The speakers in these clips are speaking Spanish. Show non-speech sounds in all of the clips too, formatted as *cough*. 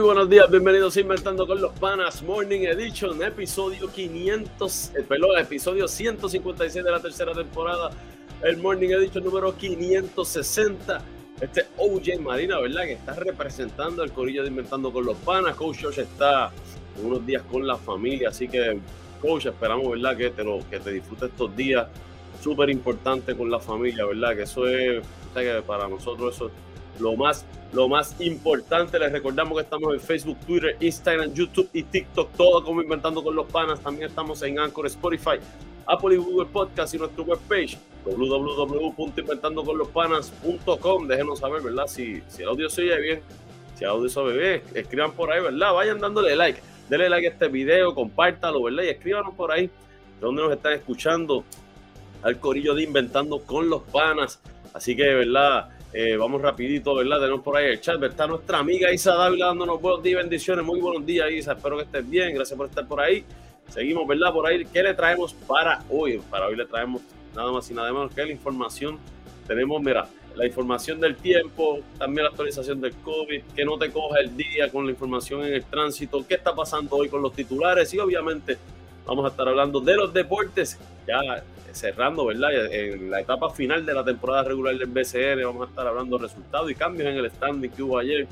Buenos días, bienvenidos a Inventando con los Panas Morning Edition, episodio 500, el pelón, episodio 156 de la tercera temporada, el Morning Edition número 560. Este OJ Marina, ¿verdad? Que está representando el corillo de Inventando con los Panas. Coach Josh está unos días con la familia, así que, Coach, esperamos, ¿verdad? Que te, lo, que te disfrutes estos días. Súper importante con la familia, ¿verdad? Que eso es, que para nosotros eso es lo más lo más importante, les recordamos que estamos en Facebook, Twitter, Instagram, YouTube y TikTok, todo como Inventando con los Panas. También estamos en Anchor, Spotify, Apple y Google Podcast y nuestra webpage www.inventandoconlospanas.com. Déjenos saber, ¿verdad? Si, si el audio se oye bien, si el audio se ve bien, escriban por ahí, ¿verdad? Vayan dándole like, denle like a este video, compártalo, ¿verdad? Y escríbanos por ahí de dónde nos están escuchando al corillo de Inventando con los Panas. Así que, ¿verdad? Eh, vamos rapidito, ¿verdad? Tenemos por ahí el chat, Está nuestra amiga Isa Dávila dándonos buenos días, bendiciones. Muy buenos días, Isa. Espero que estés bien. Gracias por estar por ahí. Seguimos, ¿verdad? Por ahí, ¿qué le traemos para hoy? Para hoy le traemos nada más y nada menos que la información. Tenemos, mira, la información del tiempo, también la actualización del COVID, que no te coja el día con la información en el tránsito, qué está pasando hoy con los titulares y obviamente vamos a estar hablando de los deportes. Ya cerrando, ¿verdad? En la etapa final de la temporada regular del BCN vamos a estar hablando de resultados y cambios en el standing que hubo ayer.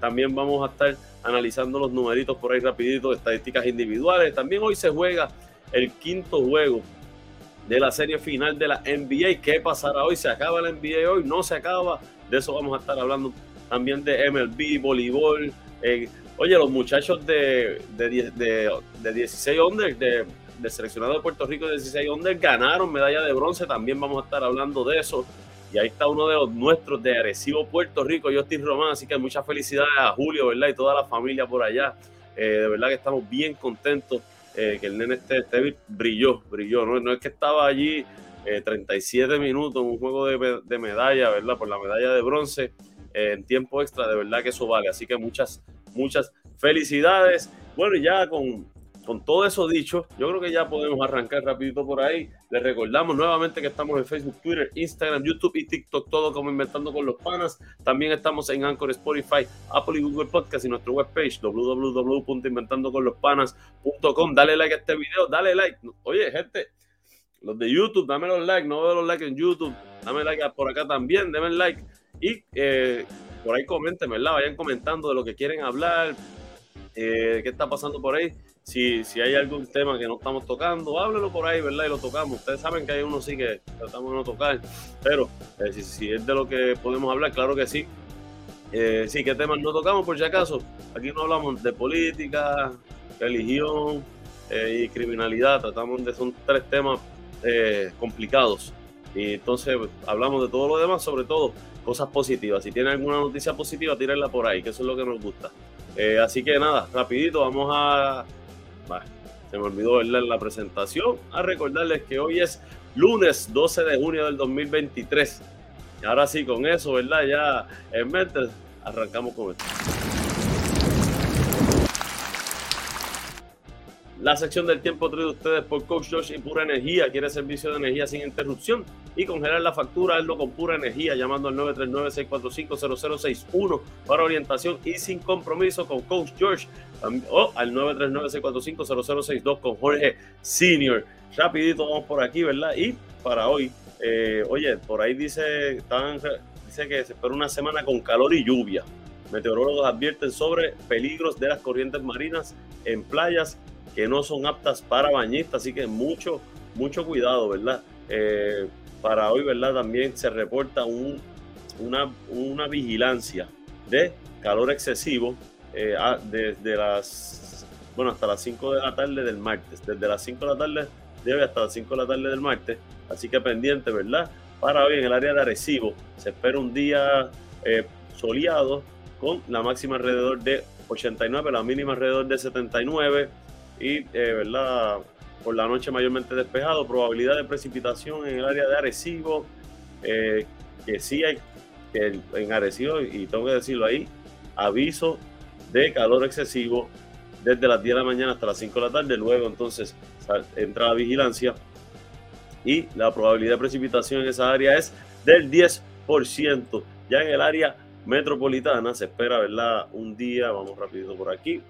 También vamos a estar analizando los numeritos por ahí rapidito, estadísticas individuales. También hoy se juega el quinto juego de la serie final de la NBA. ¿Qué pasará hoy? ¿Se acaba la NBA hoy? ¿No se acaba? De eso vamos a estar hablando también de MLB, voleibol. Eh, oye, los muchachos de, de, de, de 16 under, de del seleccionado de Puerto Rico de 16 donde ganaron medalla de bronce. También vamos a estar hablando de eso. Y ahí está uno de los nuestros de Arecibo, Puerto Rico, Justin Román. Así que muchas felicidades a Julio, ¿verdad? Y toda la familia por allá. Eh, de verdad que estamos bien contentos eh, que el nene este, este, brilló, brilló. No, es que estaba allí 37 eh, minutos en un juego de, de, medalla, ¿verdad? Por la medalla de bronce en tiempo extra, de verdad que eso vale. Así que muchas, muchas felicidades. Bueno, y ya con, con todo eso dicho, yo creo que ya podemos arrancar rapidito por ahí. Les recordamos nuevamente que estamos en Facebook, Twitter, Instagram, YouTube y TikTok, todo como Inventando con los Panas. También estamos en Anchor, Spotify, Apple y Google Podcast y nuestra webpage www.inventandoconlospanas.com. Dale like a este video, dale like. Oye, gente, los de YouTube, dame los likes, no veo los likes en YouTube, dame like por acá también, denme like. Y eh, por ahí comenten, ¿verdad? Vayan comentando de lo que quieren hablar, eh, qué está pasando por ahí si, si hay algún tema que no estamos tocando, háblelo por ahí, ¿verdad? Y lo tocamos. Ustedes saben que hay uno sí que tratamos de no tocar, pero eh, si, es de lo que podemos hablar, claro que sí. Eh, sí, ¿qué temas no tocamos por si acaso? Aquí no hablamos de política, religión y criminalidad, tratamos de, son tres temas complicados. Y entonces pues, hablamos de todo lo demás, sobre todo cosas positivas. Si tienen alguna noticia positiva, tírenla por ahí, que eso es lo que nos gusta. así que nada, rapidito, vamos a se me olvidó verla la presentación. A recordarles que hoy es lunes 12 de junio del 2023. Y ahora sí, con eso, ¿verdad? Ya en mente, arrancamos con esto. La sección del tiempo trae ustedes por Coach Josh y Pura Energía. Quiere servicio de energía sin interrupción y congelar la factura. Hazlo con Pura Energía llamando al 939-645-0061 para orientación y sin compromiso con Coach George o al 939-645-0062 con Jorge Senior. Rapidito vamos por aquí, ¿verdad? Y para hoy, eh, oye, por ahí dice, están, dice que se espera una semana con calor y lluvia. Meteorólogos advierten sobre peligros de las corrientes marinas en playas que no son aptas para bañistas, así que mucho, mucho cuidado, ¿verdad? Eh, para hoy, ¿verdad? También se reporta un, una, una vigilancia de calor excesivo eh, desde las, bueno, hasta las 5 de la tarde del martes, desde las 5 de la tarde de hoy hasta las 5 de la tarde del martes, así que pendiente, ¿verdad? Para hoy en el área de Arecibo se espera un día eh, soleado con la máxima alrededor de 89, la mínima alrededor de 79 y, eh, ¿verdad? Por la noche mayormente despejado, probabilidad de precipitación en el área de Arecibo, eh, que sí hay, que en Arecibo, y tengo que decirlo ahí, aviso de calor excesivo desde las 10 de la mañana hasta las 5 de la tarde, luego entonces entra la vigilancia y la probabilidad de precipitación en esa área es del 10%. Ya en el área metropolitana se espera, ¿verdad? Un día, vamos rapidito por aquí,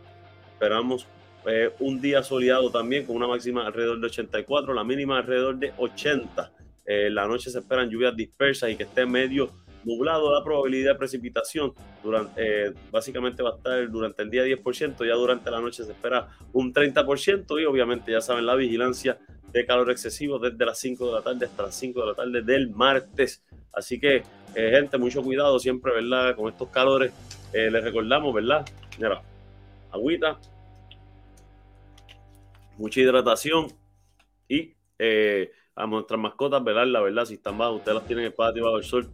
esperamos eh, un día soleado también con una máxima alrededor de 84, la mínima alrededor de 80. Eh, la noche se esperan lluvias dispersas y que esté medio nublado. La probabilidad de precipitación durante, eh, básicamente va a estar durante el día 10%, ya durante la noche se espera un 30% y obviamente ya saben la vigilancia de calor excesivo desde las 5 de la tarde hasta las 5 de la tarde del martes. Así que, gente, mucho cuidado siempre, ¿verdad? Con estos calores. les recordamos, ¿verdad? Mira, agüita, mucha hidratación y eh, a nuestras mascotas, ¿verdad? La verdad, si están bajo, ustedes las tienen en el patio bajo el sol,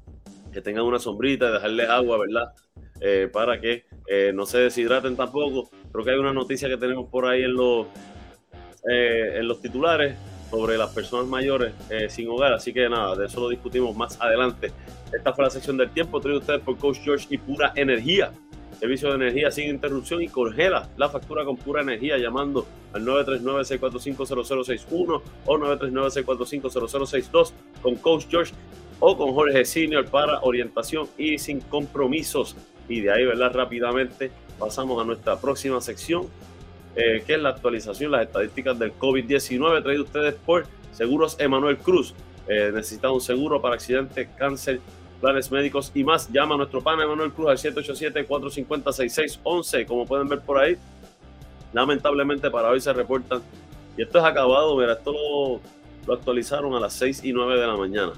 que tengan una sombrita, dejarles agua, ¿verdad? Eh, para que eh, no se deshidraten tampoco. Creo que hay una noticia que tenemos por ahí en los, en los titulares sobre las personas mayores sin hogar, así que nada, de eso lo discutimos más adelante. Esta fue la sección del tiempo, traído ustedes por Coach George y Pura Energía servicio de energía sin interrupción y congela la factura con pura energía llamando al 939-645-0061 o 939-645-0062 con Coach George o con Jorge Senior para orientación y sin compromisos. Y de ahí, ¿verdad? Rápidamente pasamos a nuestra próxima sección, eh, que es la actualización, las estadísticas del COVID-19, traído ustedes por Seguros Emanuel Cruz. Eh, necesita un seguro para accidentes, cáncer planes médicos y más. Llama a nuestro pana Manuel Cruz al 787-450-6611. Como pueden ver por ahí, lamentablemente para hoy se reportan. Y esto es acabado, mira, esto lo, actualizaron a las 6 y 9 de la mañana.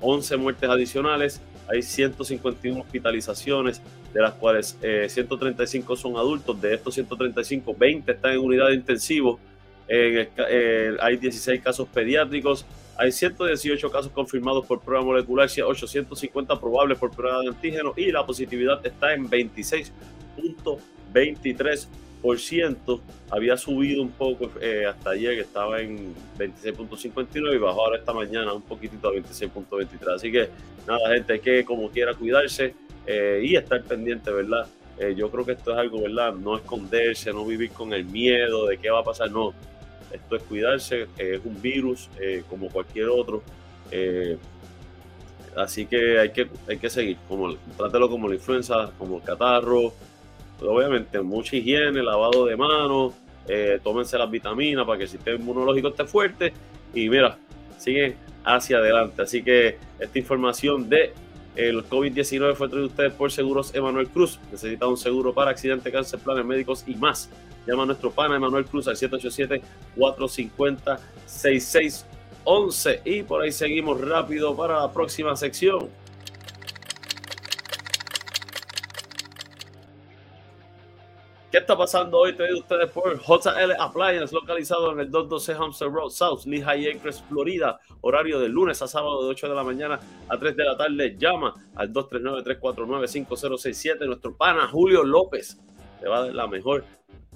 11 eh, muertes adicionales, hay 151 hospitalizaciones, de las cuales 135 eh, son adultos. De estos 135, 20 están en unidad de intensivo hay 16 casos pediátricos, hay 118 casos confirmados por prueba molecular, 850 probables por prueba de antígeno y la positividad está en 26.23% había subido un poco eh, hasta ayer, que estaba en 26.59 y bajó ahora esta mañana un poquitito a 26.23. Así que nada, gente, hay que como quiera cuidarse eh, y estar pendiente, ¿verdad? Eh, yo creo que esto es algo, ¿verdad? No esconderse, no vivir con el miedo de qué va a pasar, no. Esto es cuidarse, es un virus como cualquier otro. así que hay que, hay que seguir, como, trátelo como la influenza, como el catarro, obviamente mucha higiene, lavado de manos, eh, tómense las vitaminas para que el sistema inmunológico esté fuerte y mira, siguen hacia adelante. Así que esta información de el COVID-19 fue traída ustedes por Seguros Emanuel Cruz. Necesita un seguro para accidente, cáncer, planes médicos y más. Llama a nuestro pana Emanuel Cruz al 787-450-6611. Y por ahí seguimos rápido para la próxima sección. ¿Qué está pasando hoy? Te ustedes por JL Appliance, localizado en el 212 Hampshire Road South, Lehigh Acres, Florida. Horario de lunes a sábado de 8 de la mañana a 3 de la tarde. Llama al 239-349-5067. Nuestro pana Julio López te va a dar la mejor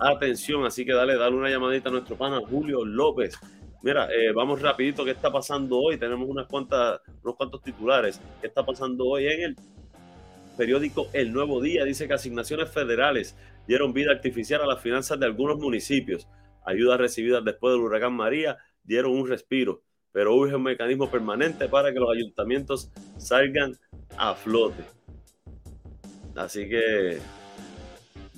atención. Así que dale, dale una llamadita a nuestro pana Julio López. Mira, eh, vamos rapidito. ¿Qué está pasando hoy? Tenemos unas cuantas, unos cuantos titulares. ¿Qué está pasando hoy en el periódico El Nuevo Día? Dice que asignaciones federales dieron vida artificial a las finanzas de algunos municipios. Ayudas recibidas después del huracán María dieron un respiro, pero hubo un mecanismo permanente para que los ayuntamientos salgan a flote. Así que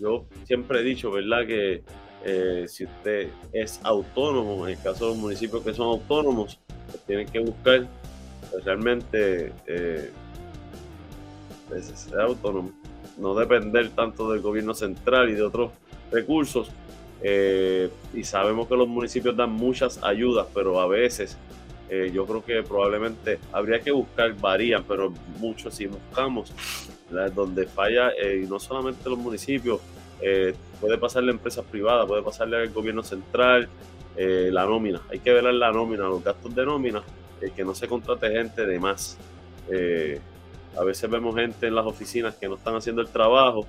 yo siempre he dicho, ¿verdad? Que eh, si usted es autónomo, en el caso de los municipios que son autónomos, pues tienen que buscar pues, realmente eh, pues, ser autónomo no depender tanto del gobierno central y de otros recursos. Eh, y sabemos que los municipios dan muchas ayudas, pero a veces eh, yo creo que probablemente habría que buscar, varían, pero muchos si buscamos donde falla, y no solamente los municipios, puede pasarle a empresas privadas, puede pasarle al gobierno central, la nómina, hay que ver la nómina, los gastos de nómina, que no se contrate gente de más. A veces vemos gente en las oficinas que no están haciendo el trabajo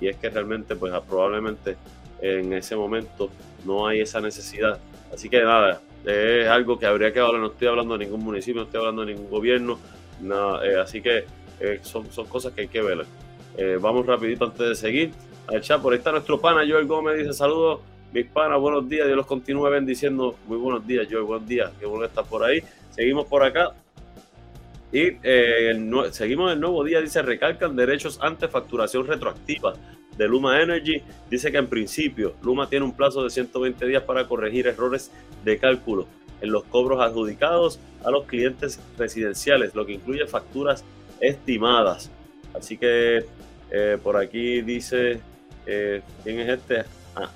y es que realmente, pues probablemente en ese momento no hay esa necesidad. Así que nada, es algo que habría que hablar. No estoy hablando de ningún municipio, no estoy hablando de ningún gobierno. Nada, eh, así que eh, son, son cosas que hay que. Eh, vamos rapidito antes de seguir al chat. Por está nuestro pana Joel Gómez. Dice saludos, mis panas, buenos días. Dios los continúe bendiciendo. Muy buenos días, Joel. Buenos días. Qué bueno estar por ahí. Seguimos por acá. Y eh, seguimos el nuevo día, dice, recalcan derechos ante facturación retroactiva de Luma Energy. Dice que en principio Luma tiene un plazo de 120 días para corregir errores de cálculo en los cobros adjudicados a los clientes residenciales, lo que incluye facturas estimadas. Así que eh, por aquí dice, eh, ¿quién es este? Ah,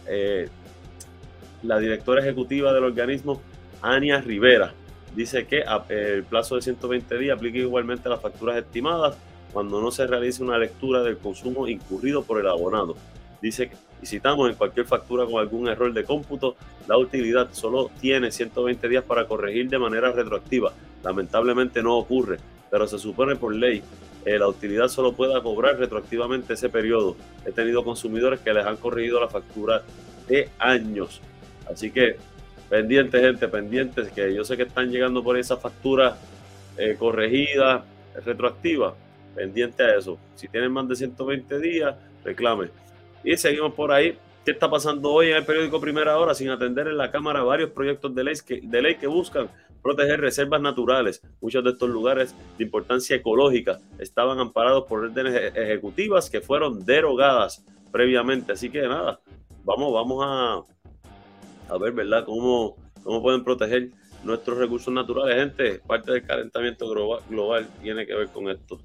la directora ejecutiva del organismo, Ania Rivera dice que el plazo de 120 días aplica igualmente a las facturas estimadas cuando no se realice una lectura del consumo incurrido por el abonado. Dice que, citamos, en cualquier factura con algún error de cómputo, la utilidad solo tiene 120 días para corregir de manera retroactiva. Lamentablemente no ocurre, pero se supone por ley eh, la utilidad solo pueda cobrar retroactivamente ese periodo. He tenido consumidores que les han corregido la factura de años. Así que Pendientes, gente, pendientes, que yo sé que están llegando por esa factura eh, corregida, retroactiva. Pendiente a eso. Si tienen más de 120 días, reclame. Y seguimos por ahí. ¿Qué está pasando hoy en el periódico Primera Hora? Sin atender en la Cámara varios proyectos de ley que, de ley que buscan proteger reservas naturales. Muchos de estos lugares de importancia ecológica estaban amparados por órdenes e-, ejecutivas que fueron derogadas previamente. Así que nada, vamos, vamos a, a ver, ¿verdad?, cómo, cómo pueden proteger nuestros recursos naturales. Gente, parte del calentamiento global, tiene que ver con esto.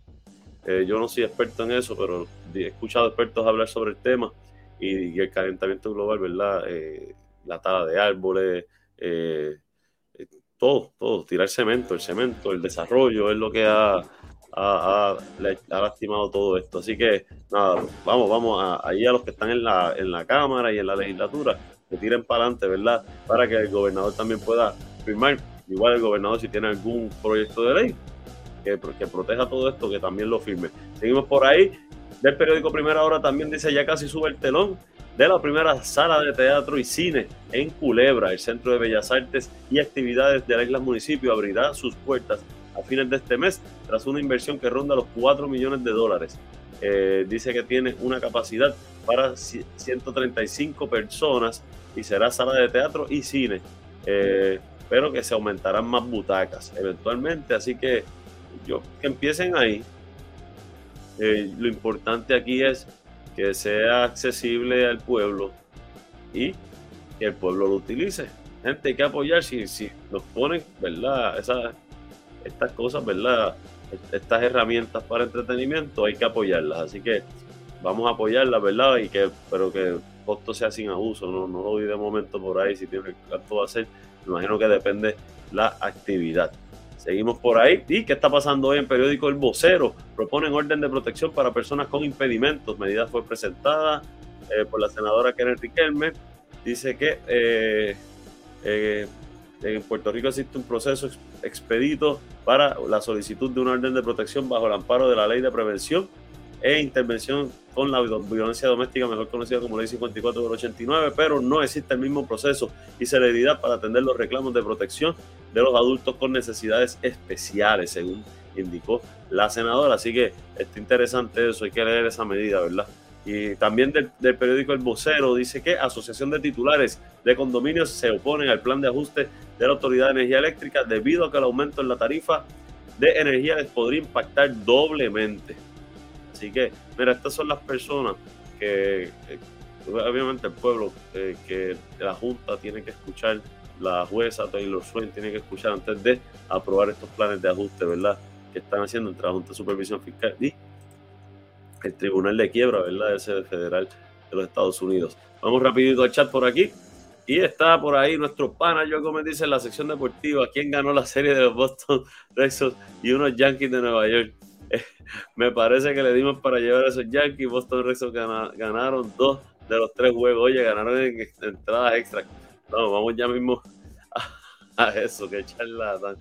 Eh, yo no soy experto en eso, pero he escuchado expertos hablar sobre el tema y, el calentamiento global, ¿verdad? Eh, la tala de árboles, eh, todo, todo, tirar cemento, el cemento, el desarrollo es lo que ha, ha, lastimado todo esto. Así que nada, vamos, vamos a, ahí a los que están en la, en la Cámara y en la legislatura, que tiren para adelante, ¿verdad? Para que el gobernador también pueda firmar. Igual el gobernador si tiene algún proyecto de ley que, que proteja todo esto, que también lo firme. Seguimos por ahí. Del periódico Primera Hora también dice ya casi sube el telón de la primera sala de teatro y cine en Culebra. El Centro de Bellas Artes y Actividades de la isla municipio abrirá sus puertas a fines de este mes tras una inversión que ronda los 4 millones de dólares. Eh, dice que tiene una capacidad para 135 personas y será sala de teatro y cine, eh, pero que se aumentarán más butacas eventualmente, así que yo que empiecen ahí. Eh, lo importante aquí es que sea accesible al pueblo y que el pueblo lo utilice. Gente, hay que apoyar si, si nos ponen, ¿verdad? Esas, estas cosas, ¿verdad? Estas herramientas para entretenimiento hay que apoyarlas. Así que vamos a apoyarlas, ¿verdad? Y que, pero que el costo sea sin abuso, no, no lo vi de momento por ahí, si tiene cuánto va a ser. Me imagino que depende la actividad. Seguimos por ahí. ¿Y qué está pasando hoy en periódico El Vocero? Proponen orden de protección para personas con impedimentos. Medida fue presentada eh, por la senadora Kenneth Riquelme. Dice que eh, eh, en Puerto Rico existe un proceso expedito para la solicitud de una orden de protección bajo el amparo de la ley de prevención e intervención con la violencia doméstica, mejor conocida como Ley 54 del 89, pero no existe el mismo proceso y celeridad para atender los reclamos de protección de los adultos con necesidades especiales, según indicó la senadora. Así que está interesante eso, hay que leer esa medida, ¿verdad? Y también del, periódico El Vocero dice que Asociación de Titulares de Condominios se oponen al plan de ajuste de la Autoridad de Energía Eléctrica debido a que el aumento en la tarifa de energía les podría impactar doblemente. Así que, mira, estas son las personas que, obviamente el pueblo, eh, que la Junta tiene que escuchar, la jueza Taylor Swain tiene que escuchar antes de aprobar estos planes de ajuste, ¿verdad? Que están haciendo entre la Junta de Supervisión Fiscal y el Tribunal de Quiebra, ¿verdad? Ese federal de los Estados Unidos. Vamos rapidito al chat por aquí. Y está por ahí nuestro pana, yo como dice en la sección deportiva, quién ganó la serie de los Boston Red Sox y unos Yankees de Nueva York. *laughs* me parece que le dimos para llevar a esos Yankees. Boston Red Sox ganaron dos de los tres juegos. Oye, ganaron en entradas extra. No, vamos ya mismo *laughs* a, eso, que charlatán.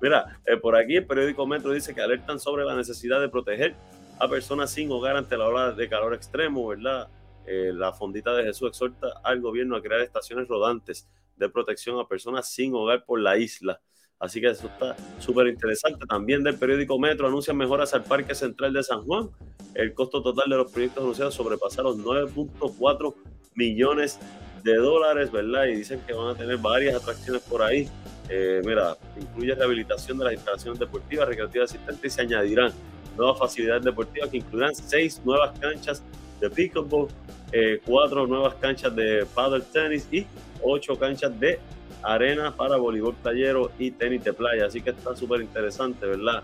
Mira, eh, por aquí el periódico Metro dice que alertan sobre la necesidad de proteger a personas sin hogar ante la hora de calor extremo, ¿verdad? Eh, la Fondita de Jesús exhorta al gobierno a crear estaciones rodantes de protección a personas sin hogar por la isla. Así que eso está súper interesante. También del periódico Metro anuncian mejoras al Parque Central de San Juan. El costo total de los proyectos anunciados sobrepasa los 9.4 millones de dólares, ¿verdad? Y dicen que van a tener varias atracciones por ahí. Eh, mira, incluye rehabilitación de las instalaciones deportivas, recreativas existentes y se añadirán nuevas facilidades deportivas que incluirán seis nuevas canchas de pickleball, eh, cuatro nuevas canchas de paddle tenis y ocho canchas de arena para voleibol playero y tenis de playa. Así que está súper interesante, ¿verdad?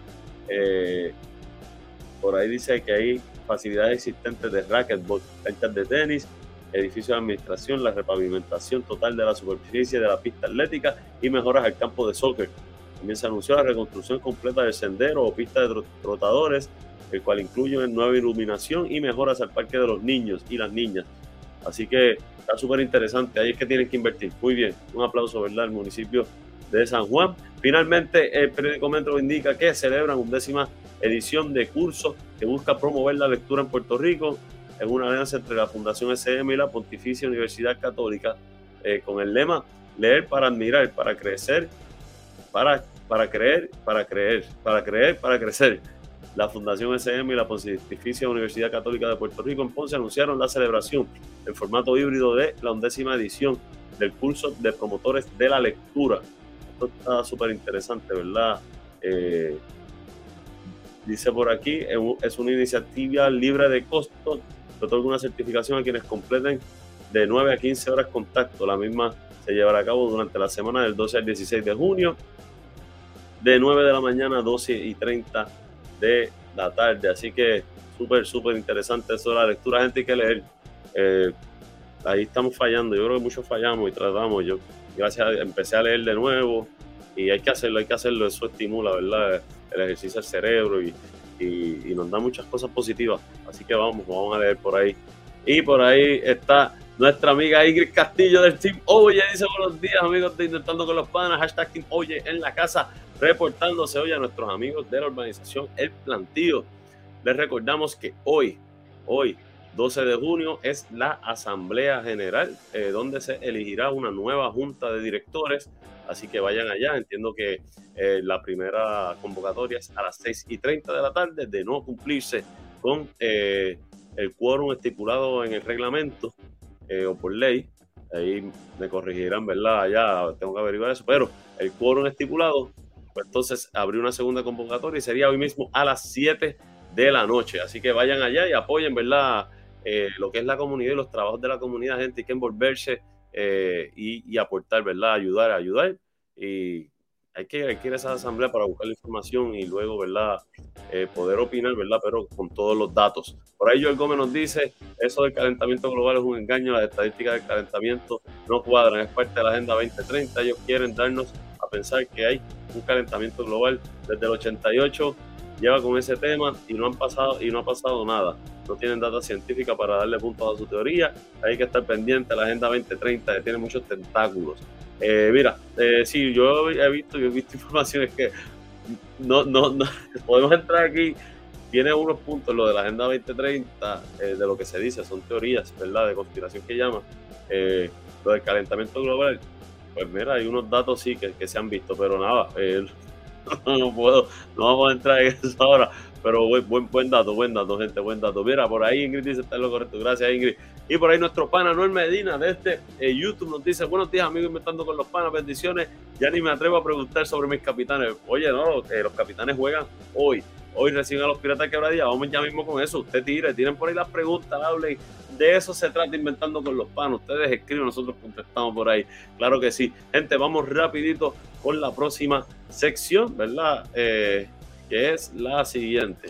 Eh, por ahí dice que hay facilidades existentes de racquetball, canchas de tenis, edificio de administración, la repavimentación total de la superficie de la pista atlética y mejoras al campo de soccer. También se anunció la reconstrucción completa del sendero o pista de trotadores, el cual incluye nueva iluminación y mejoras al parque de los niños y las niñas. Así que Está súper interesante. Ahí es que tienen que invertir. Muy bien. Un aplauso, ¿verdad? El municipio de San Juan. Finalmente, el periódico Metro indica que celebran undécima edición de curso que busca promover la lectura en Puerto Rico en una alianza entre la Fundación SM y la Pontificia Universidad Católica eh, con el lema leer para admirar, para crecer, para, para creer, para creer, para creer, para crecer la Fundación SM y la Pontificia Universidad Católica de Puerto Rico en Ponce anunciaron la celebración en formato híbrido de la undécima edición del curso de promotores de la lectura. Esto está súper interesante, ¿verdad? Eh, dice por aquí, es una iniciativa libre de costo que otorga una certificación a quienes completen de 9 a 15 horas contacto. La misma se llevará a cabo durante la semana del 12 al 16 de junio, de 9 de la mañana a 12 y 30 de la tarde. Así que súper, súper interesante eso de la lectura. Gente, hay que leer. Eh, ahí estamos fallando. Yo creo que muchos fallamos y tratamos. Yo, gracias, empecé a leer de nuevo y hay que hacerlo, hay que hacerlo. Eso estimula, ¿verdad? El ejercicio del cerebro y, y, nos da muchas cosas positivas. Así que vamos, vamos a leer por ahí. Y por ahí está Nuestra amiga Ingrid Castillo del Team Oye dice buenos días amigos de Intentando con los Panas, hashtag Team Oye en la casa, reportándose hoy a nuestros amigos de la organización El Plantío. Les recordamos que hoy, hoy, 12 de junio, es la Asamblea General, eh, donde se elegirá una nueva junta de directores. Así que vayan allá. Entiendo que eh, la primera convocatoria es a las 6 y 30 de la tarde, de no cumplirse con eh, el quórum estipulado en el reglamento o por ley. Ahí me corregirán, ¿verdad? Ya tengo que averiguar eso. Pero el quórum estipulado, pues entonces abrió una segunda convocatoria y sería hoy mismo a las 7 de la noche. Así que vayan allá y apoyen, ¿verdad? Eh, lo que es la comunidad y los trabajos de la comunidad, gente, hay que envolverse eh, y, aportar, ¿verdad? Ayudar, ayudar. Y hay que, ir a esa asamblea para buscar la información y luego, ¿verdad? Eh, poder opinar, ¿verdad? Pero con todos los datos. Por ahí Joel Gómez nos dice, eso del calentamiento global es un engaño, las estadísticas del calentamiento no cuadran, es parte de la Agenda 2030, ellos quieren darnos a pensar que hay un calentamiento global desde el 88 lleva con ese tema y no han pasado y no ha pasado nada. No tienen data científica para darle puntos a su teoría. Hay que estar pendiente. La Agenda 2030 que tiene muchos tentáculos. Eh, mira, eh, sí, yo he visto, yo he visto *laughs* informaciones que no, no, no podemos entrar aquí. Tiene unos puntos lo de la Agenda 2030, eh, de lo que se dice, son teorías, ¿verdad? De conspiración que llama. Eh, lo del calentamiento global, pues mira, hay unos datos sí que, que se han visto, pero nada, *laughs* no puedo, no vamos a entrar en eso ahora. Pero buen, buen, dato, buen dato, gente, buen dato. Mira, por ahí Ingrid dice está en lo correcto. Gracias, Ingrid. Y por ahí nuestro pana Noel Medina de este eh, YouTube nos dice: Buenos días, amigos, inventando con los panas, bendiciones. Ya ni me atrevo a preguntar sobre mis capitanes. Oye, no, eh, los capitanes juegan hoy. Hoy reciben a los piratas quebradillas. Vamos ya mismo con eso. Usted tire, tienen por ahí las preguntas, hablen. De eso se trata inventando con los panos. Ustedes escriben, nosotros contestamos por ahí. Claro que sí. Gente, vamos rapidito con la próxima sección, ¿verdad? Eh, que es la siguiente.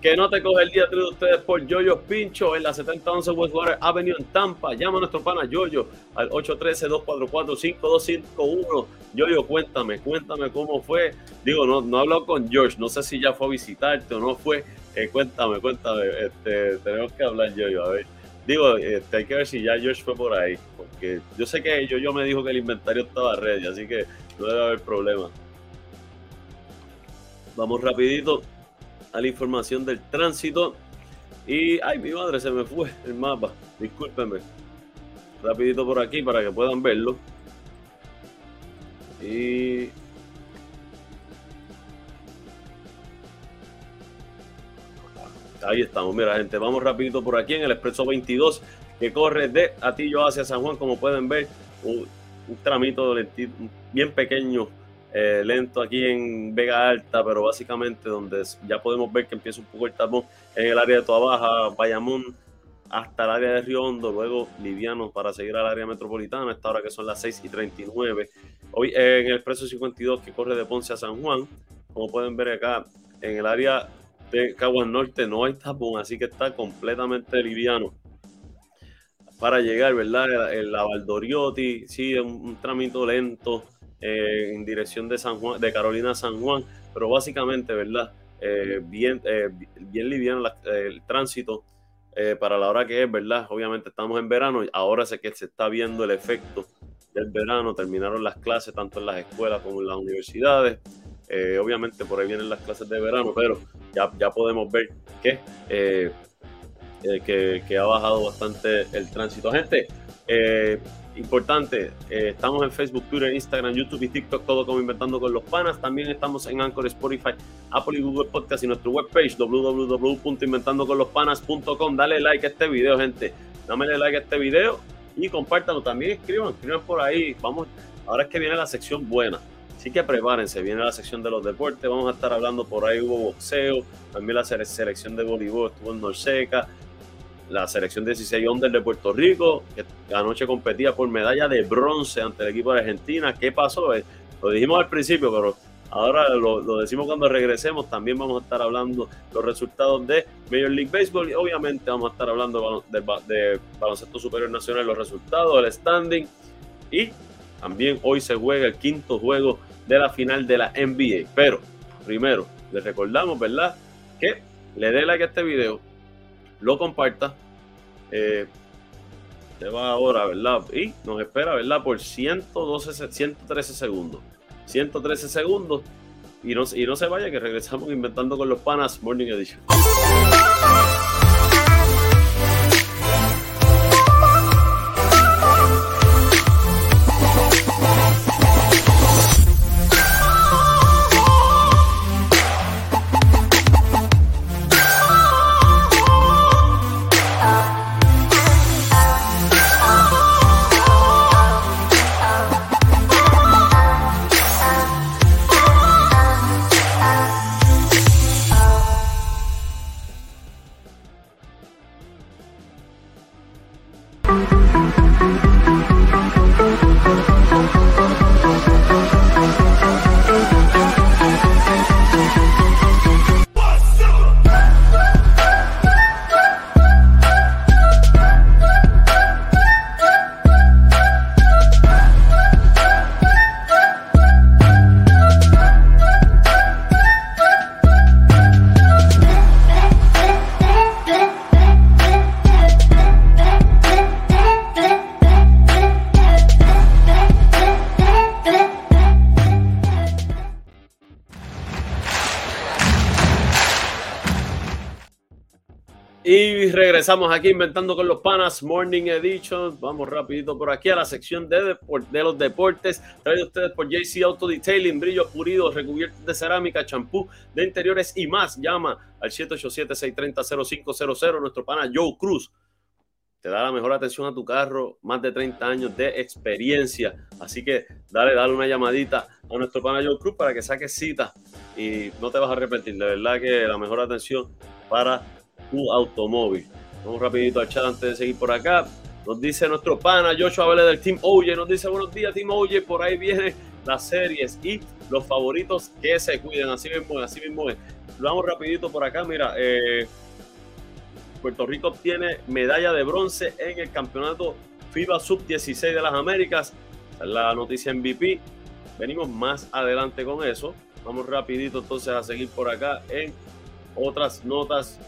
Que no te coge el día de ustedes por Yoyo Pincho en la 7011 Westwater Avenue en Tampa. Llama a nuestro pana Yoyo al 813-244-5251. Yoyo, cuéntame, cuéntame cómo fue. Digo, no, no he hablado con George, no sé si ya fue a visitarte o no fue. Eh, cuéntame, cuéntame. Este, tenemos que hablar Yoyo, a ver. Digo, este, hay que ver si ya George fue por ahí, porque yo sé que Yoyo me dijo que el inventario estaba ready, así que no debe haber problema. Vamos rapidito a la información del tránsito. Y, ay, mi madre, se me fue el mapa. Discúlpenme. Rapidito por aquí para que puedan verlo. Y Ahí estamos, mira gente, vamos rapidito por aquí en el Expreso 22 que corre de Atillo hacia San Juan, como pueden ver, un, tramito bien pequeño, eh, lento aquí en Vega Alta, pero básicamente donde ya podemos ver que empieza un poco el tapón en el área de Toa Baja, Bayamón, hasta el área de Río Hondo, luego liviano para seguir al área metropolitana, esta hora que son las 6 y 39. Hoy en el Expreso 52 que corre de Ponce a San Juan, como pueden ver acá en el área de Caguas Norte no hay tapón, así que está completamente liviano para llegar, ¿verdad? El, la Valdoriotti, sí, un, un trámite lento eh, en dirección de San Juan, de Carolina a San Juan, pero básicamente, ¿verdad? Eh, bien, eh, bien liviano el tránsito para la hora que es, ¿verdad? Obviamente estamos en verano y ahora sé que se está viendo el efecto del verano, terminaron las clases tanto en las escuelas como en las universidades. Eh, obviamente por ahí vienen las clases de verano, pero ya, ya podemos ver que, eh, eh, que, ha bajado bastante el tránsito. Gente, importante, estamos en Facebook, Twitter, Instagram, YouTube y TikTok, todo como Inventando con los Panas. También estamos en Anchor, Spotify, Apple y Google Podcast y nuestro webpage www.inventandoconlospanas.com. Dale like a este video, gente. Dame like a este video y compártanlo. También escriban, escriban por ahí. Vamos, ahora es que viene la sección buena. Así que prepárense, viene la sección de los deportes, vamos a estar hablando por ahí, hubo boxeo, también la selección de voleibol estuvo en Norseca, la selección de 16 under de Puerto Rico, que anoche competía por medalla de bronce ante el equipo de Argentina. ¿Qué pasó? Eh, lo dijimos al principio, pero ahora lo, decimos cuando regresemos. También vamos a estar hablando los resultados de Major League Baseball y obviamente vamos a estar hablando de, de baloncesto superior nacional, los resultados, el standing y también hoy se juega el quinto juego de la final de la NBA. Pero primero, les recordamos, ¿verdad? Que le dé like a este video, lo comparta. Eh, te va ahora, ¿verdad? Y nos espera, ¿verdad? Por 112, 113 segundos. 113 segundos. Y no, y no se vaya, que regresamos inventando con los panas Morning Edition. Regresamos aquí inventando con los panas Morning Edition. Vamos rapidito por aquí a la sección de, de los deportes. Traído ustedes por JC Auto Detailing, brillos pulidos, recubiertos de cerámica, champú de interiores y más. Llama al 787-630-0500. Nuestro pana Joe Cruz te da la mejor atención a tu carro, más de 30 años de experiencia. Así que dale, dale una llamadita a nuestro pana Joe Cruz para que saques cita y no te vas a arrepentir. De verdad que la mejor atención para tu automóvil. Vamos rapidito al chat antes de seguir por acá. Nos dice nuestro pana Joshua Vélez del Team Oye, nos dice buenos días Team Oye, por ahí vienen las series y los favoritos que se cuiden, así mismo así mismo es. Vamos rapidito por acá, mira, eh, Puerto Rico obtiene medalla de bronce en el campeonato FIBA Sub-16 de las Américas, la noticia MVP, venimos más adelante con eso, vamos rapidito entonces a seguir por acá en otras notas.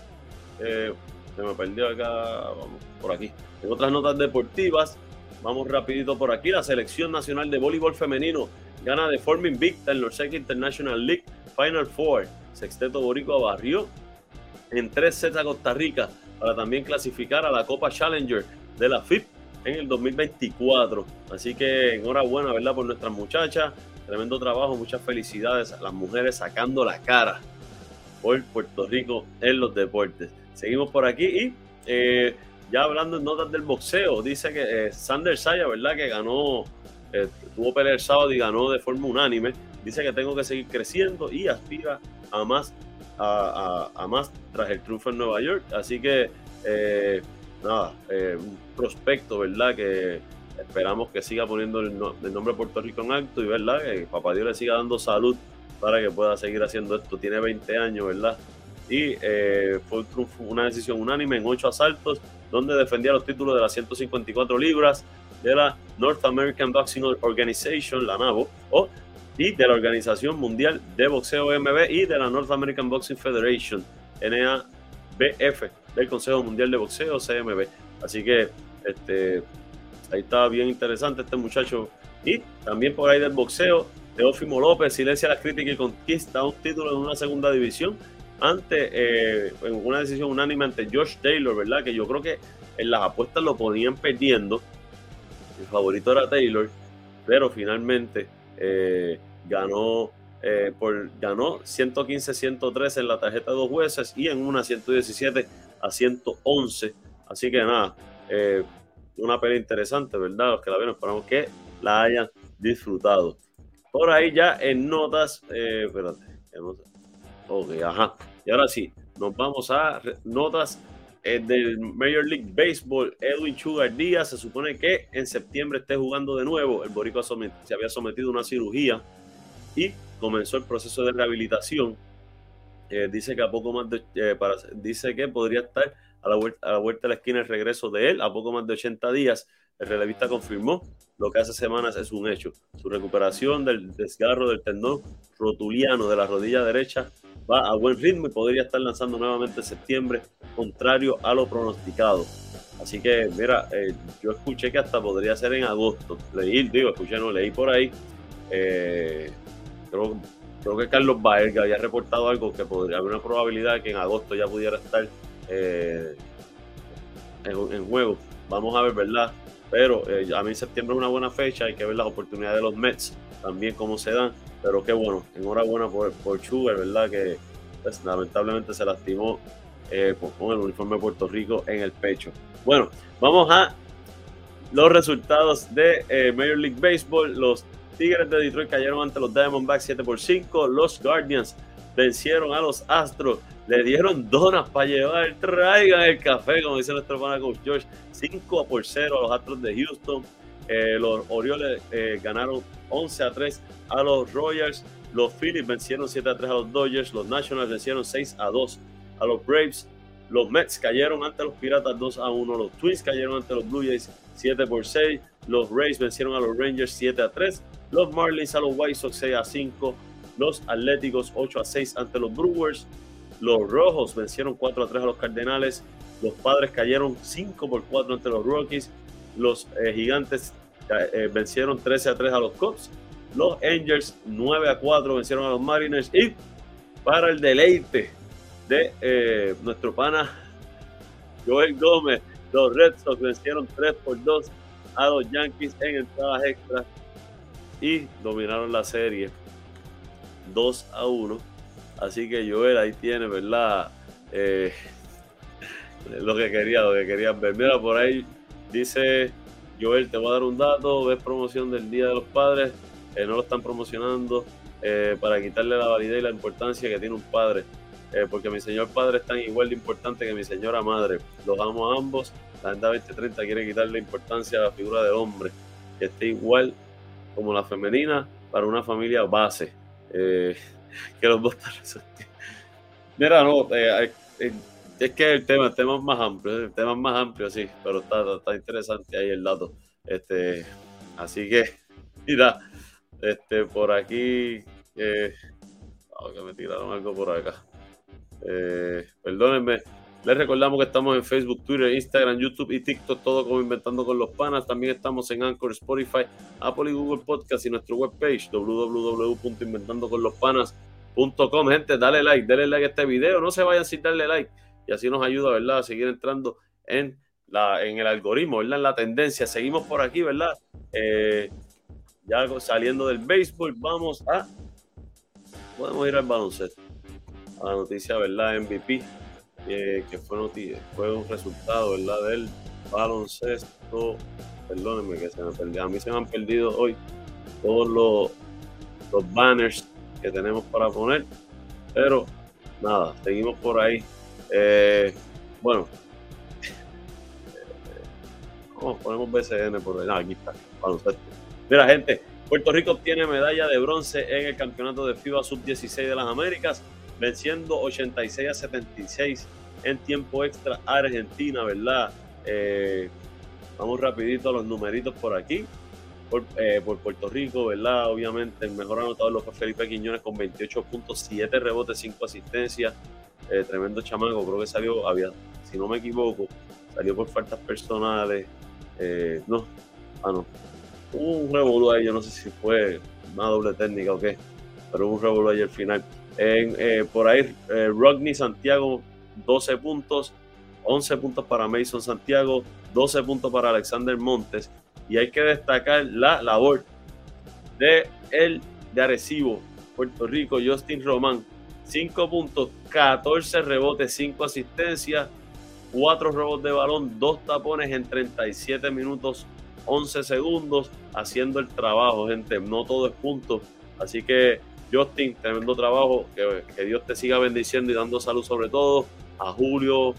Eh, se me perdió acá, vamos, por aquí. En otras notas deportivas, vamos rapidito por aquí. La selección nacional de voleibol femenino gana de forma invicta en Norseca International League Final Four. Sexteto Boricua barrió en tres sets a Costa Rica para también clasificar a la Copa Challenger de la FIP en el 2024. Así que enhorabuena, ¿verdad? Por nuestras muchachas. Tremendo trabajo, muchas felicidades a las mujeres sacando la cara por Puerto Rico en los deportes. Seguimos por aquí y eh, ya hablando en notas del boxeo, dice que eh, Sander Saya, ¿verdad? Que ganó, eh, tuvo pelea el sábado y ganó de forma unánime. Dice que tengo que seguir creciendo y aspira a más, a, más tras el triunfo en Nueva York. Así que, nada, un prospecto, ¿verdad? Que esperamos que siga poniendo el, nombre de Puerto Rico en alto y, ¿verdad? Que Papá Dios le siga dando salud para que pueda seguir haciendo esto. Tiene 20 años, ¿verdad? Y eh, fue una decisión unánime en ocho asaltos, donde defendía los títulos de las 154 libras de la North American Boxing Organization, la NABO, y de la Organización Mundial de Boxeo MB y de la North American Boxing Federation, NABF, del Consejo Mundial de Boxeo, CMB. Así que este, ahí está bien interesante este muchacho. Y también por ahí del boxeo, Teófimo López silencia las críticas y conquista un título en una segunda división ante eh, en una decisión unánime ante Josh Taylor, ¿verdad? Que yo creo que en las apuestas lo ponían perdiendo. El favorito era Taylor, pero finalmente eh, ganó eh, por ganó 115-113 en la tarjeta de dos jueces y en una 117 a 111. Así que nada, una pelea interesante, ¿verdad? Los que la vieron, esperamos que la hayan disfrutado. Por ahí ya en notas, espérate, Ok, ajá. Y ahora sí, nos vamos a notas eh, del Major League Baseball. Edwin Sugar Díaz se supone que en septiembre esté jugando de nuevo. El Boricua se había sometido a una cirugía y comenzó el proceso de rehabilitación. Eh, dice que a poco más de, eh, para, dice que podría estar a la, vuelta, a la vuelta de la esquina el regreso de él a poco más de 80 días. El relevista confirmó lo que hace semanas es un hecho. Su recuperación del desgarro del tendón rotuliano de la rodilla derecha va a buen ritmo y podría estar lanzando nuevamente en septiembre, contrario a lo pronosticado. Así que, mira, eh, yo escuché que hasta podría ser en agosto. Leí, digo, escuché, no, leí por ahí. Eh, creo, creo, que Carlos Baerga había reportado algo que podría haber una probabilidad que en agosto ya pudiera estar eh, en, juego. Vamos a ver, ¿verdad? Pero a mí septiembre es una buena fecha, hay que ver las oportunidades de los Mets, también cómo se dan. Pero qué bueno, enhorabuena por, por Sugar, ¿verdad? Que pues, lamentablemente se lastimó con el uniforme de Puerto Rico en el pecho. Bueno, vamos a los resultados de eh, Major League Baseball. Los Tigres de Detroit cayeron ante los Diamondbacks 7 por 5. Los Guardians vencieron a los Astros. Le dieron donas para llevar. Traigan el café, como dice nuestro pana coach George. 5 por 0 a los Astros de Houston. Eh, los Orioles eh, ganaron 11 a 3 a los Royals. Los Phillies vencieron 7 a 3 a los Dodgers. Los Nationals vencieron 6 a 2 a los Braves. Los Mets cayeron ante los Piratas 2 a 1. Los Twins cayeron ante los Blue Jays 7 por 6. Los Rays vencieron a los Rangers 7 a 3. Los Marlins a los White Sox 6 a 5. Los Atléticos 8 a 6 ante los Brewers. Los Rojos vencieron 4 a 3 a los Cardenales. Los Padres cayeron 5 por 4 ante los Rockies. Los eh, Gigantes eh, vencieron 13 a 3 a los Cubs. Los Angels 9 a 4 vencieron a los Mariners. Y para el deleite de eh, nuestro pana Joel Gómez. Los Red Sox vencieron 3 por 2 a los Yankees en entradas extras y dominaron la serie 2 a 1. Así que Joel ahí tiene, ¿verdad? Eh, *laughs* lo que quería, lo que querían ver. Mira, por ahí dice Joel, te voy a dar un dato, ves promoción del Día de los Padres, eh, no lo están promocionando para quitarle la validez y la importancia que tiene un padre. Eh, porque mi señor padre es tan igual de importante que mi señora madre. Los amo a ambos. La Agenda 2030 quiere quitarle importancia a la figura del hombre, que esté igual como la femenina para una familia base. Eh, *laughs* que los dos Mira, no, eh, es que el tema, el tema es más amplio, el tema es más amplio, sí, pero está, está interesante ahí el dato. Este, así que, *laughs* mira, este, por aquí, eh, que me tiraron algo por acá. Eh, perdónenme. Les recordamos que estamos en Facebook, Twitter, Instagram, YouTube y TikTok, todo como Inventando con los Panas. También estamos en Anchor, Spotify, Apple y Google Podcast y nuestro webpage www.inventandoconlospanas.com. Gente, dale like, dale like a este video. No se vayan sin darle like y así nos ayuda, ¿verdad? A seguir entrando en, la, en el algoritmo, ¿verdad? En la tendencia. Seguimos por aquí, ¿verdad? Eh, ya saliendo del béisbol, vamos a. Podemos ir al baloncesto la noticia, ¿verdad? MVP, que fue, fue un resultado, ¿verdad? Del baloncesto. Perdónenme que se me perdió. A mí se me han perdido hoy todos los, los banners que tenemos para poner. Pero nada, seguimos por ahí. Eh, bueno, ponemos BCN por ahí. aquí está. Mira, gente, Puerto Rico obtiene medalla de bronce en el campeonato de FIBA Sub-16 de las Américas venciendo 86 a 76 en tiempo extra a Argentina, ¿verdad? Eh, vamos rapidito a los numeritos por aquí. Eh, por, Puerto Rico, ¿verdad? Obviamente el mejor anotador lo fue Felipe Quiñones con 28.7 rebotes, 5 asistencias. Eh, tremendo chamaco, creo que salió, había, si no me equivoco, salió por faltas personales. no, ah, no. Un revolú yo no sé si fue una doble técnica o qué, pero un revolú al final. Eh, por ahí, eh, Rodney Santiago, 12 puntos, 11 puntos para Mason Santiago, 12 puntos para Alexander Montes. Y hay que destacar la labor de el de Arecibo, Puerto Rico, Justin Román. 5 puntos, 14 rebotes, 5 asistencias, 4 robos de balón, 2 tapones en 37 minutos, 11 segundos, haciendo el trabajo, gente. No todo es punto. Así que Justin, tremendo trabajo, que, Dios te siga bendiciendo y dando salud sobre todo, a Julio,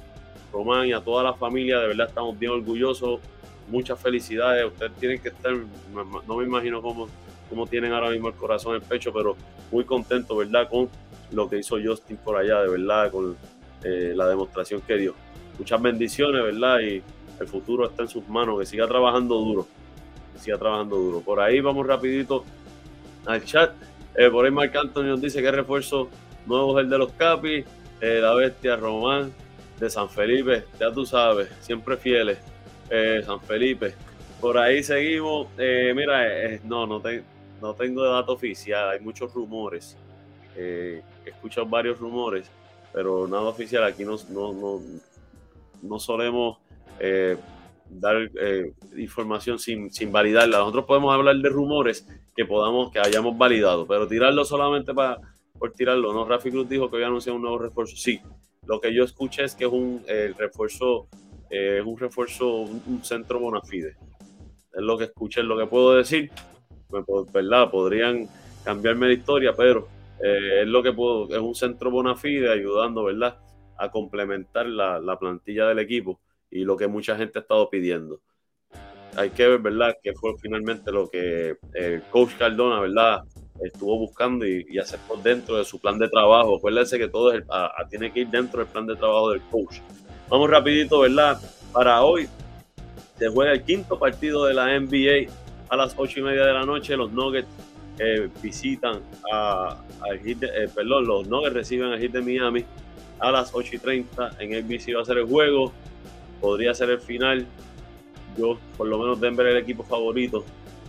Román y a toda la familia, de verdad estamos bien orgullosos, muchas felicidades, ustedes tienen que estar, no me imagino cómo, cómo tienen ahora mismo el corazón en el pecho, pero muy contentos, ¿verdad? Con lo que hizo Justin por allá, de verdad, con eh, la demostración que dio. Muchas bendiciones, ¿verdad? Y el futuro está en sus manos, que siga trabajando duro, que siga trabajando duro. Por ahí vamos rapidito al chat. Eh, por ahí Marc nos dice que refuerzo nuevo el de los Capis, eh, la bestia Román de San Felipe, ya tú sabes, siempre fieles, San Felipe. Por ahí seguimos. Mira, no, no, no tengo dato oficial, hay muchos rumores. He escuchado varios rumores, pero nada oficial. Aquí no, no, no, no solemos dar información sin, sin validarla. Nosotros podemos hablar de rumores que podamos, que hayamos validado, pero tirarlo solamente para por tirarlo, ¿no? Rafi Cruz dijo que había anunciado un nuevo refuerzo. Sí, lo que yo escuché es que es un refuerzo, eh, es un refuerzo, un, centro bona fide. Es lo que escuché, es lo que. Pues, ¿Verdad? Podrían cambiarme la historia, pero eh, es lo que puedo, es un centro bona fide ayudando, ¿verdad? A complementar la, la plantilla del equipo y lo que mucha gente ha estado pidiendo hay que ver, ¿verdad?, que fue finalmente lo que el coach Cardona, ¿verdad?, estuvo buscando y, y por dentro de su plan de trabajo. Acuérdense que todo tiene que ir dentro del plan de trabajo del coach. Vamos rapidito, ¿verdad? Para hoy se juega el quinto partido de la NBA a las ocho y media de la noche. Los Nuggets eh, visitan a, eh, perdón, los Nuggets reciben a Heat de Miami a las 8 y 30. En ABC va a ser el juego. Podría ser el final yo, por lo menos Denver es el equipo favorito.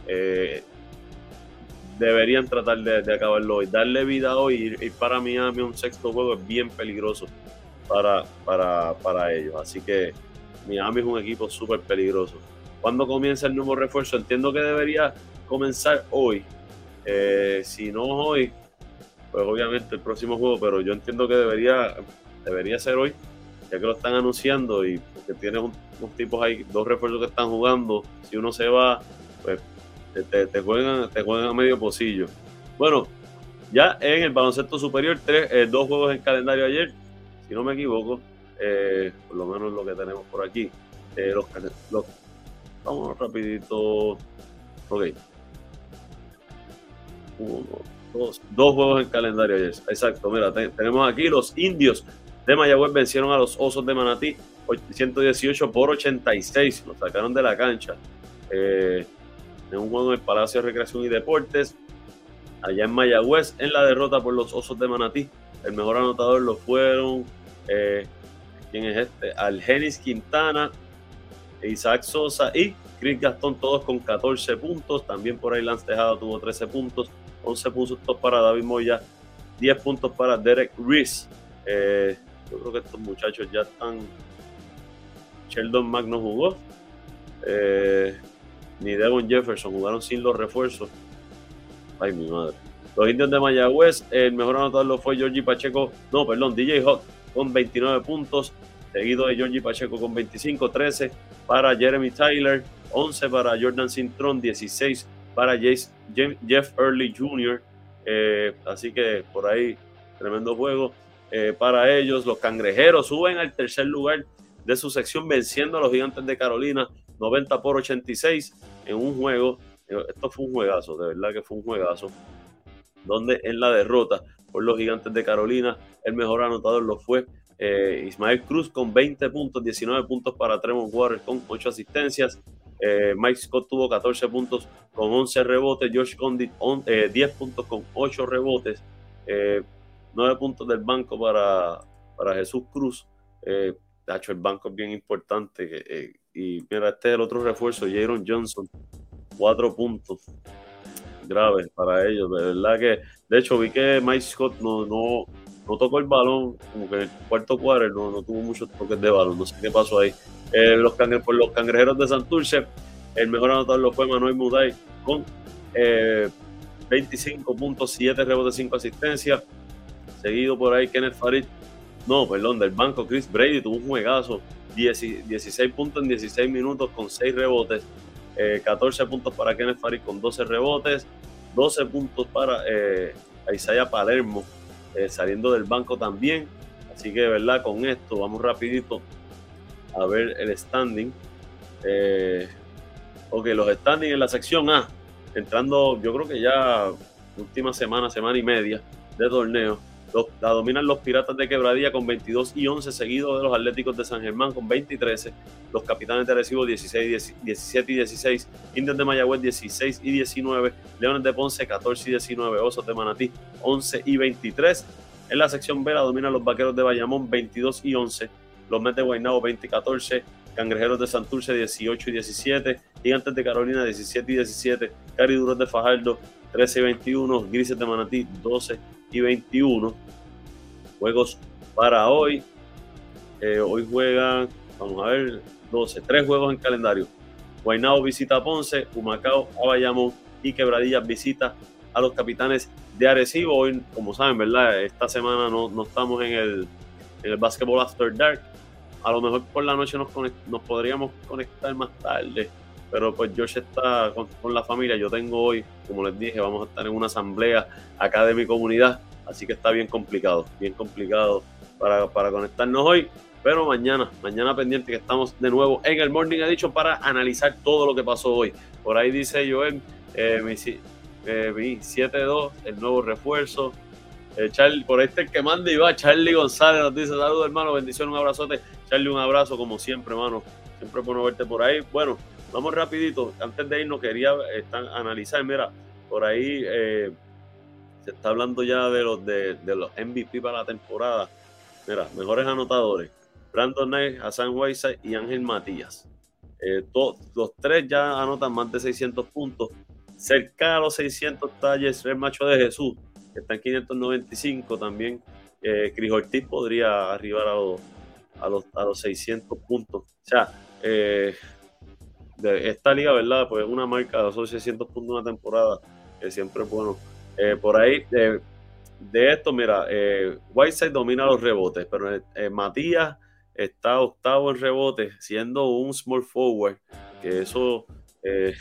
Eh, deberían tratar de, acabarlo hoy. Darle vida hoy y ir para Miami un sexto juego es bien peligroso para, para, ellos. Así que Miami es un equipo súper peligroso. ¿Cuándo comienza el nuevo refuerzo? Entiendo que debería comenzar hoy. Eh, si no hoy, pues obviamente el próximo juego, pero yo entiendo que debería, debería ser hoy, ya que lo están anunciando y que tienes unos tipos ahí, dos refuerzos que están jugando. Si uno se va, pues te, juegan, te juegan a medio pocillo. Bueno, ya en el baloncesto superior, tres, eh, dos juegos en calendario ayer, si no me equivoco, eh, por lo menos lo que tenemos por aquí. Eh, los, vamos rapidito. Ok. Uno, dos, juegos en calendario. Exacto, mira, tenemos aquí los indios de Mayagüez vencieron a los Osos de Manatí 118 por 86, los sacaron de la cancha. Eh, en un juego en el Palacio de Recreación y Deportes, allá en Mayagüez, en la derrota por los Osos de Manatí. El mejor anotador lo fueron, eh, ¿quién es este? Algenis Quintana, Isaac Sosa y Chris Gastón, todos con 14 puntos. También por ahí Lance Tejada tuvo 13 puntos, 11 puntos para David Moya, 10 puntos para Derek Reese. Eh, yo creo que estos muchachos ya están. Sheldon Mack no jugó. Eh, ni Devon Jefferson jugaron sin los refuerzos. Ay, mi madre. Los indios de Mayagüez, el mejor anotador lo fue Georgie Pacheco. No, perdón, DJ Hawk con 29 puntos. Seguido de Georgie Pacheco con 25, 13 para Jeremy Tyler, 11 para Jordan Sintron, 16 para Jeff Early Jr. Eh, así que por ahí, tremendo juego. Eh, para ellos. Los cangrejeros suben al tercer lugar de su sección venciendo a los gigantes de Carolina 90 por 86 en un juego. Esto fue un juegazo, de verdad que fue un juegazo. Donde en la derrota por los gigantes de Carolina, el mejor anotador lo fue eh, Ismael Cruz con 20 puntos, 19 puntos para Tremont Waters con 8 asistencias. Eh, Mike Scott tuvo 14 puntos con 11 rebotes. Josh Condit 10 puntos con 8 rebotes nueve puntos del banco para, para Jesús Cruz. Eh, hecho, el banco es bien importante. Eh, y mira, este es el otro refuerzo, Jaron Johnson, cuatro puntos graves para ellos. De verdad que, de hecho, vi que Mike Scott no, no, no tocó el balón, como que en el cuarto cuadro no, no tuvo muchos toques de balón, no sé qué pasó ahí. Eh, los por los cangrejeros de Santurce, el mejor anotador lo fue Manuel Muday con eh, 25 puntos, 7 rebotes, 5 asistencias. Seguido por ahí Kenneth Farid, no, perdón, del banco Chris Brady tuvo un juegazo, 16 puntos en 16 minutos con 6 rebotes, 14 eh, puntos para Kenneth Farid con 12 rebotes, 12 puntos para eh, Isaiah Palermo eh, saliendo del banco también. Así que de verdad con esto vamos rapidito a ver el standing. Eh, ok, los standings en la sección A, entrando yo creo que ya última semana, semana y media de torneo la dominan los Piratas de Quebradilla con 22 y 11, seguidos de los Atléticos de San Germán con 20 y 13, los Capitanes de Arecibo 16, 17 y 16, Indios de Mayagüez 16 y 19, Leones de Ponce 14 y 19, Osos de Manatí 11 y 23. En la sección B la dominan los Vaqueros de Bayamón 22 y 11, los Mets de Guaynabo 20 y 14, Cangrejeros de Santurce 18 y 17, Gigantes de Carolina 17 y 17, Cariduros de Fajardo 13 y 21, Grises de Manatí 12 y 21. Juegos para hoy. Eh, hoy juegan, vamos a ver, 12, tres juegos en calendario. Guaynabo visita a Ponce, Humacao a Bayamón y Quebradillas visita a los capitanes de Arecibo. Hoy, como saben, ¿verdad? Esta semana no, no estamos en el, en el Basketball After Dark. A lo mejor por la noche nos, nos podríamos conectar más tarde, pero pues Josh está con, la familia. Yo tengo hoy, como les dije, vamos a estar en una asamblea acá de mi comunidad, así que está bien complicado, bien complicado para, para conectarnos hoy. Pero mañana, mañana pendiente que estamos de nuevo en el Morning Edition para analizar todo lo que pasó hoy. Por ahí dice Joel, eh, mi, eh, 7-2, el nuevo refuerzo. Eh, Charlie, por este que manda y va, Charlie González nos dice saludos hermano, bendición, un abrazote. Charlie, un abrazo como siempre, hermano. Siempre bueno verte por ahí. Bueno, vamos rapidito. Antes de irnos quería estar, analizar, mira, por ahí eh, se está hablando ya de los, de, de los MVP para la temporada. Mira, mejores anotadores. Brandon Knight, Hassan Whiteside y Ángel Matías. Eh, los tres ya anotan más de 600 puntos. Cerca a los 600 talles el Macho de Jesús, que está en 595 también. Eh, Cris Ortiz podría arribar a los, a los, a los 600 puntos. O sea, eh, de esta liga, ¿verdad? Pues una marca de esos 600 puntos una temporada, que siempre es bueno. Eh, por ahí, de esto, mira, Whiteside domina los rebotes, pero Matías está octavo en rebote, siendo un small forward, que eso, eh,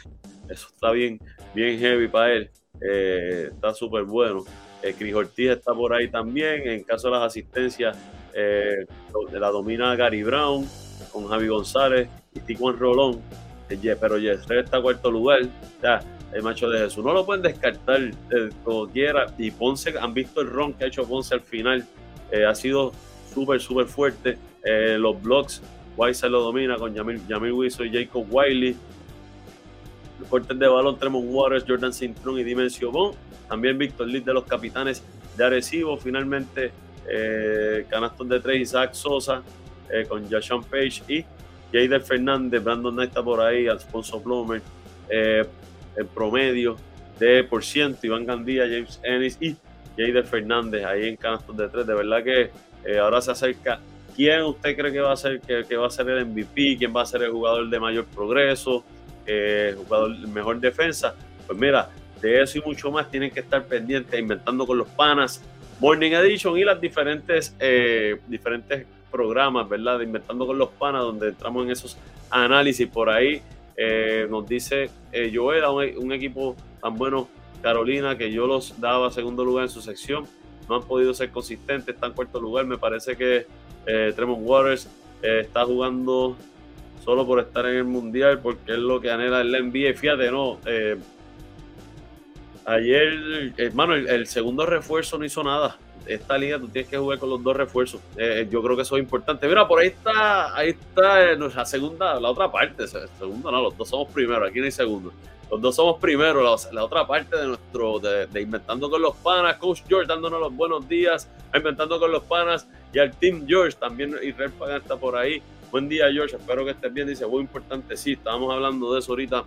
eso está bien, bien heavy para él. Eh, está súper bueno. Eh, Cris Ortiz está por ahí también. En caso de las asistencias, eh, la domina Gary Brown con Javi González y Tijuan Rolón. pero Yesre está cuarto lugar. Ya, el macho de Jesús. No lo pueden descartar como quiera. Y Ponce, han visto el ron que ha hecho Ponce al final. ha sido súper, súper fuerte. Eh, los blocks, se lo domina con Jamil Wiso y Jacob Wiley. Cortes de balón, Tremont Waters, Jordan Cintrón y Dimensio Bon. También Víctor Lee de los capitanes de Arecibo. Finalmente, eh, canastos de tres, Isaac Sosa eh, con Jashan Page y Jader Fernández. Brandon Knight está por ahí, Alfonso Plomer. Eh, el promedio de por ciento, Iván Gandía, James Ennis y Jader Fernández ahí en canastos de tres. De verdad que ahora se acerca ¿Quién usted cree que va a ser que, va a ser el MVP? ¿Quién va a ser el jugador de mayor progreso? Eh, jugador mejor defensa. Pues mira, de eso y mucho más tienen que estar pendientes, inventando con los panas, Morning Edition y las diferentes, eh, diferentes programas, ¿verdad? De inventando con los panas, donde entramos en esos análisis por ahí. Eh, nos dice eh, Joel, un, equipo tan bueno, Carolina, que yo los daba segundo lugar en su sección. No han podido ser consistentes, están en cuarto lugar. Me parece que eh, Tremont Waters eh, está jugando solo por estar en el mundial porque es lo que anhela el NBA. Fíjate, no. Eh, ayer, hermano, el, segundo refuerzo no hizo nada. Esta liga tú tienes que jugar con los dos refuerzos. yo creo que eso es importante. Mira, por ahí está, ahí está nuestra segunda, la otra parte. Segundo, no, los dos somos primeros. Aquí no hay segundo. Los dos somos primeros, la, otra parte de nuestro, de, Inventando con los Panas, Coach George dándonos los buenos días, Inventando con los Panas y al Team George también, Israel Pagan está por ahí. Buen día, George, espero que estés bien. Dice, muy importante, sí, estábamos hablando de eso ahorita.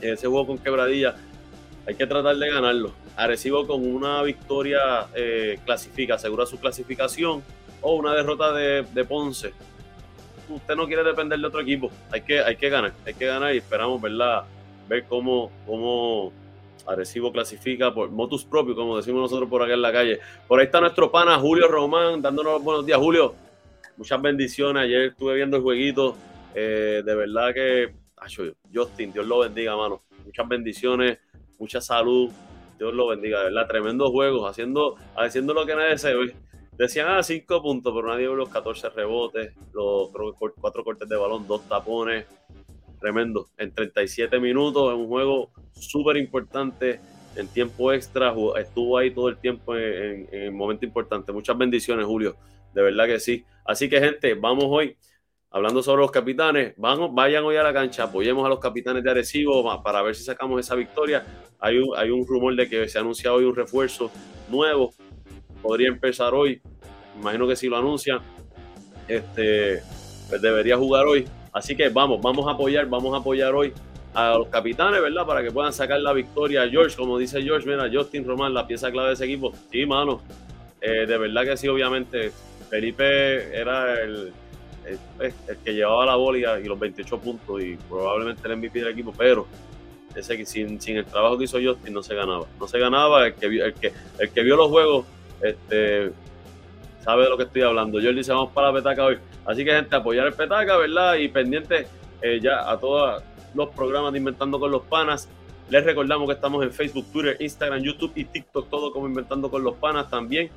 Ese juego con quebradilla, hay que tratar de ganarlo. Arecibo con una victoria eh, clasifica, asegura su clasificación o una derrota de, Ponce. Usted no quiere depender de otro equipo, hay que, hay que ganar, hay que ganar y esperamos, ¿verdad? ver cómo, cómo Arecibo clasifica por motus propio, como decimos nosotros por acá en la calle. Por ahí está nuestro pana Julio Román, dándonos buenos días. Julio, muchas bendiciones. Ayer estuve viendo el jueguito. Eh, de verdad que, Justin, Dios lo bendiga, mano. Muchas bendiciones, mucha salud. Dios lo bendiga, de verdad. Tremendos juegos, haciendo, haciendo lo que nadie se ve. Decían, ah, cinco puntos, pero nadie vio los 14 rebotes, los cuatro cortes de balón, dos tapones tremendo. En 37 minutos, en un juego súper importante, en tiempo extra, estuvo ahí todo el tiempo en, momento importante. Muchas bendiciones, Julio, de verdad que sí. Así que, gente, vamos hoy hablando sobre los capitanes. Vamos, vayan hoy a la cancha, apoyemos a los capitanes de Arecibo para ver si sacamos esa victoria. Hay un, hay un rumor de que se ha anunciado hoy un refuerzo nuevo podría empezar hoy. Imagino que si lo anuncian, este, pues debería jugar hoy. Así que vamos, vamos a apoyar, vamos a apoyar hoy a los capitanes, ¿verdad? Para que puedan sacar la victoria. George, como dice George, mira, Justin Román, la pieza clave de ese equipo. Sí, mano, eh, de verdad que sí, obviamente. Felipe era el, el, que llevaba la bola y, los 28 puntos y probablemente el MVP del equipo, pero ese sin, sin el trabajo que hizo Justin no se ganaba. No se ganaba, el que, el que, el que vio los juegos este, sabe de lo que estoy hablando. Yo le dice, vamos para la petaca hoy. Así que, gente, apoyar el petaca, ¿verdad? Y pendiente eh, ya a todos los programas de Inventando con los Panas. Les recordamos que estamos en Facebook, Twitter, Instagram, YouTube y TikTok, todo como Inventando con los Panas también.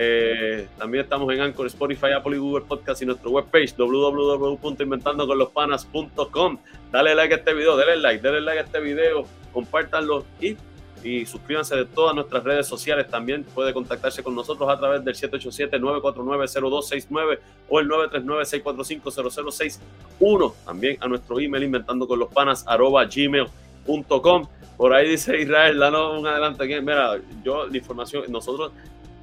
Eh, también estamos en Anchor, Spotify, Apple y Google Podcast y nuestro webpage www.inventandoconlospanas.com. Dale like a este video, dale like, dale like a este video, compártanlo y, y suscríbanse de todas nuestras redes sociales. También puede contactarse con nosotros a través del 787-949-0269 o el 939-645-0061. También a nuestro email inventando con los panas gmail.com. Por ahí dice Israel, danos un adelanto. Mira, yo la información, nosotros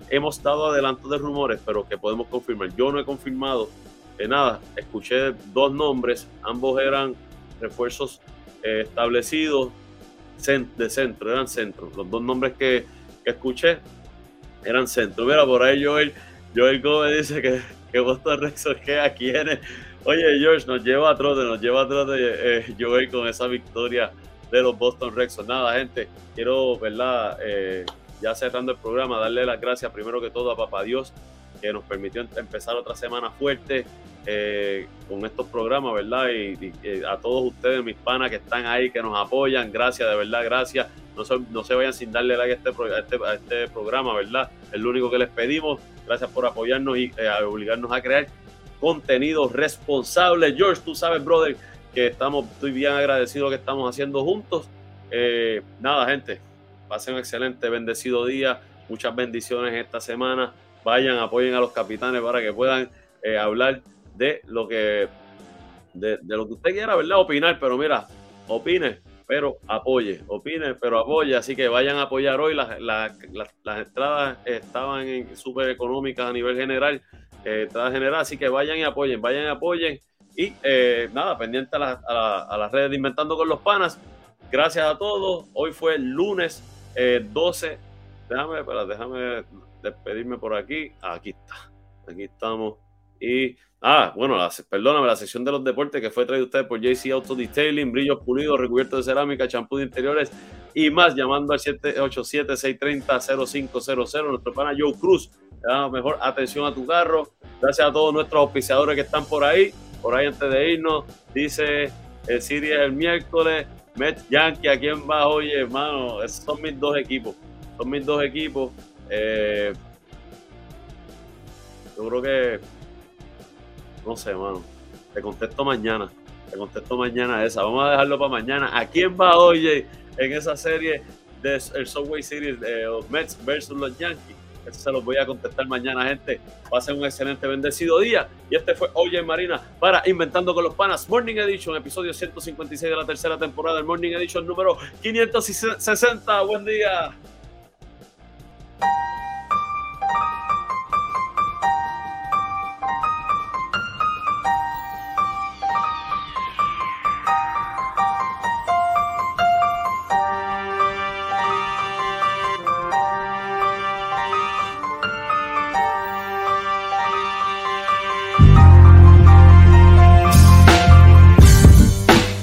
hemos dado adelantos de rumores, pero que podemos confirmar. Yo no he confirmado de nada. Escuché dos nombres, ambos eran refuerzos eh, establecidos de centro, eran centro. Los dos nombres que, escuché eran centro. Mira, por ahí Joel, Joel Gómez dice que, que Boston queda quiere. Oye, George, nos lleva a trote, nos lleva a trote eh, Joel con esa victoria de los Boston Red Nada, gente, quiero, ¿verdad? Eh, ya cerrando el programa, darle las gracias primero que todo a Papá Dios, que nos permitió empezar otra semana fuerte eh, con estos programas, ¿verdad? Y, a todos ustedes, mis panas que están ahí, que nos apoyan, gracias, de verdad, gracias. No se, no se vayan sin darle like a este, este, este, programa, ¿verdad? Es lo único que les pedimos. Gracias por apoyarnos y eh, obligarnos a crear contenido responsable. George, tú sabes, brother, que estamos, estoy bien agradecido que estamos haciendo juntos. Eh, nada, gente, Pasen un excelente, bendecido día. Muchas bendiciones esta semana. Vayan, apoyen a los capitanes para que puedan eh, hablar de lo que de, lo que usted quiera, ¿verdad? Opinar, pero mira, opine, pero apoye, opine, pero apoye. Así que vayan a apoyar hoy. Las, las, entradas estaban súper económicas a nivel general, eh, entradas general, así que vayan y apoyen, vayan y apoyen. Y eh, nada, pendiente a, a las redes de Inventando con los Panas. Gracias a todos. Hoy fue lunes 12. Eh, déjame, déjame despedirme por aquí. Aquí está. Aquí estamos. Y, ah, bueno, la, perdóname, la sección de los deportes que fue traída usted por JC Auto Detailing, brillos pulidos, recubiertos de cerámica, champú de interiores y más, llamando al 787-630-0500. Nuestro pana Joe Cruz le da mejor atención a tu carro. Gracias a todos nuestros auspiciadores que están por ahí. Por ahí antes de irnos, dice el Siri el miércoles, Mets Yankee, ¿a quién va? Oye, hermano, esos son mis dos equipos. Son mis dos equipos. Eh, yo creo que. No sé, hermano. Te contesto mañana. Te contesto mañana esa. Vamos a dejarlo para mañana. ¿A quién va, oye, en esa serie del Subway Series de los Mets versus los Yankees? Eso se los voy a contestar mañana, gente. Pasen un excelente, bendecido día. Y este fue Oye Marina para Inventando con los Panas, Morning Edition, episodio 156 de la tercera temporada del Morning Edition número 560. Buen día.